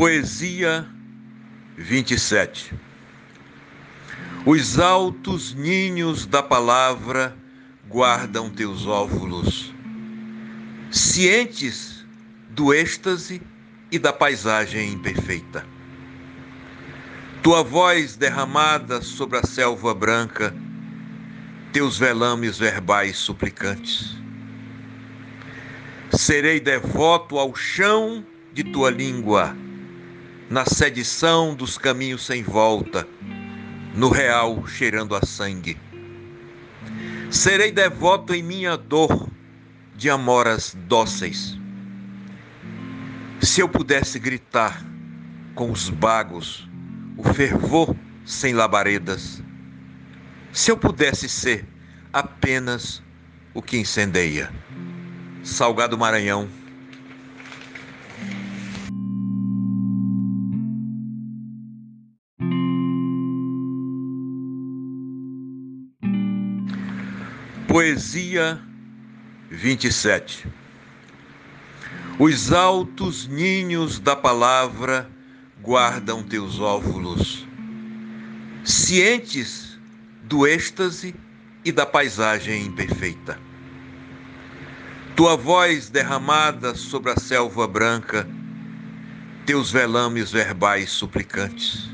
Poesia 27 Os altos ninhos da palavra guardam teus óvulos, cientes do êxtase e da paisagem imperfeita. Tua voz derramada sobre a selva branca, teus velames verbais suplicantes. Serei devoto ao chão de tua língua na sedição dos caminhos sem volta, no real cheirando a sangue. Serei devoto em minha dor de amoras dóceis. Se eu pudesse gritar com os bagos o fervor sem labaredas, se eu pudesse ser apenas o que incendeia. Salgado Maranhão, Poesia 27 Os altos ninhos da palavra guardam teus óvulos, cientes do êxtase e da paisagem imperfeita. Tua voz derramada sobre a selva branca, teus velames verbais suplicantes.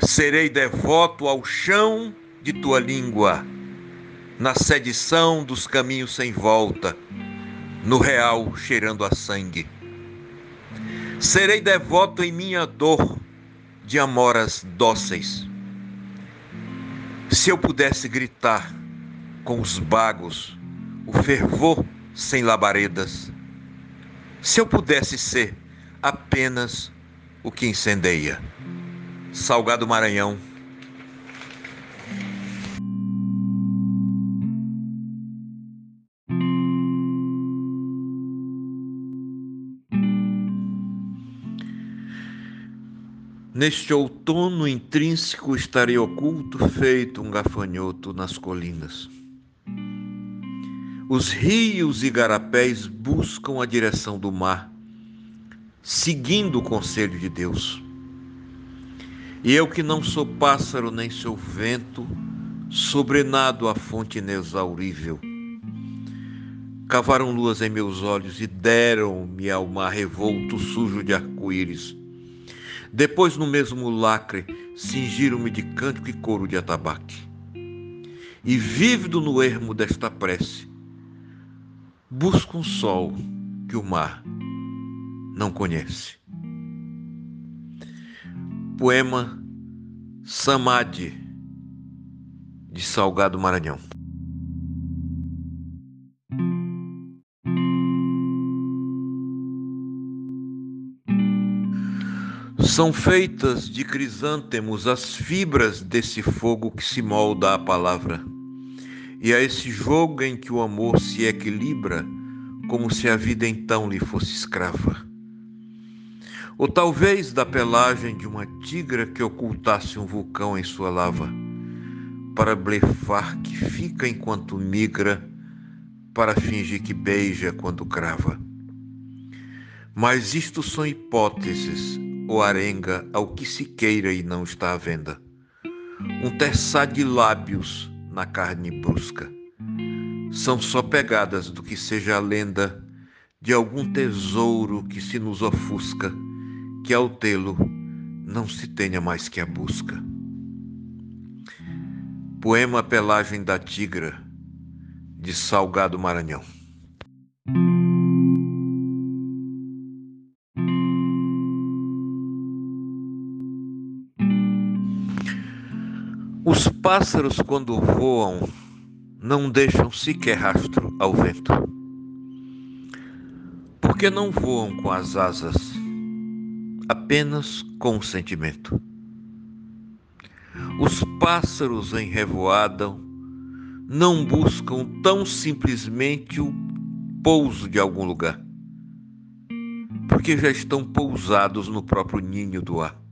Serei devoto ao chão de tua língua na sedição dos caminhos sem volta, no real cheirando a sangue. Serei devoto em minha dor de amoras dóceis. Se eu pudesse gritar com os bagos o fervor sem labaredas, se eu pudesse ser apenas o que incendeia. Salgado Maranhão, Neste outono intrínseco estarei oculto, feito um gafanhoto nas colinas. Os rios e garapés buscam a direção do mar, seguindo o conselho de Deus. E eu que não sou pássaro nem sou vento, sobrenado a fonte inexaurível. Cavaram luas em meus olhos e deram-me ao mar revolto sujo de arco-íris depois, no mesmo lacre, cingiram-me de cântico e couro de atabaque. E vívido no ermo desta prece, busco um sol que o mar não conhece. Poema Samadhi, de Salgado Maranhão. São feitas de crisântemos as fibras desse fogo que se molda à palavra, e a esse jogo em que o amor se equilibra, como se a vida então lhe fosse escrava. Ou talvez da pelagem de uma tigra que ocultasse um vulcão em sua lava, para blefar que fica enquanto migra, para fingir que beija quando crava. Mas isto são hipóteses ou arenga ao que se queira e não está à venda. Um terçar de lábios na carne brusca. São só pegadas do que seja a lenda de algum tesouro que se nos ofusca, que ao tê-lo não se tenha mais que a busca. Poema Pelagem da Tigra, de Salgado Maranhão. Os pássaros, quando voam, não deixam sequer rastro ao vento. Porque não voam com as asas, apenas com o sentimento. Os pássaros em revoada não buscam tão simplesmente o pouso de algum lugar, porque já estão pousados no próprio ninho do ar.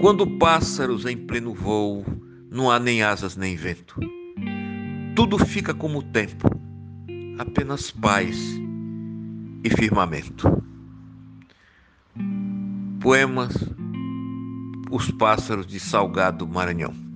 Quando pássaros em pleno voo, não há nem asas nem vento. Tudo fica como o tempo, apenas paz e firmamento. Poemas Os Pássaros de Salgado Maranhão.